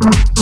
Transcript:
Mm-hmm.